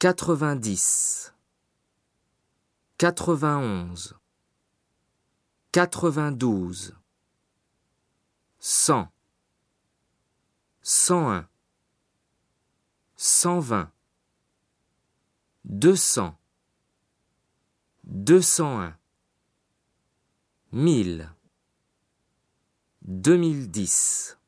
Quatre-vingt-dix. Quatre-vingt-onze. Quatre-vingt-douze. Cent. Cent un. Cent vingt. Deux cents. Deux cent un. Mille. Deux mille dix.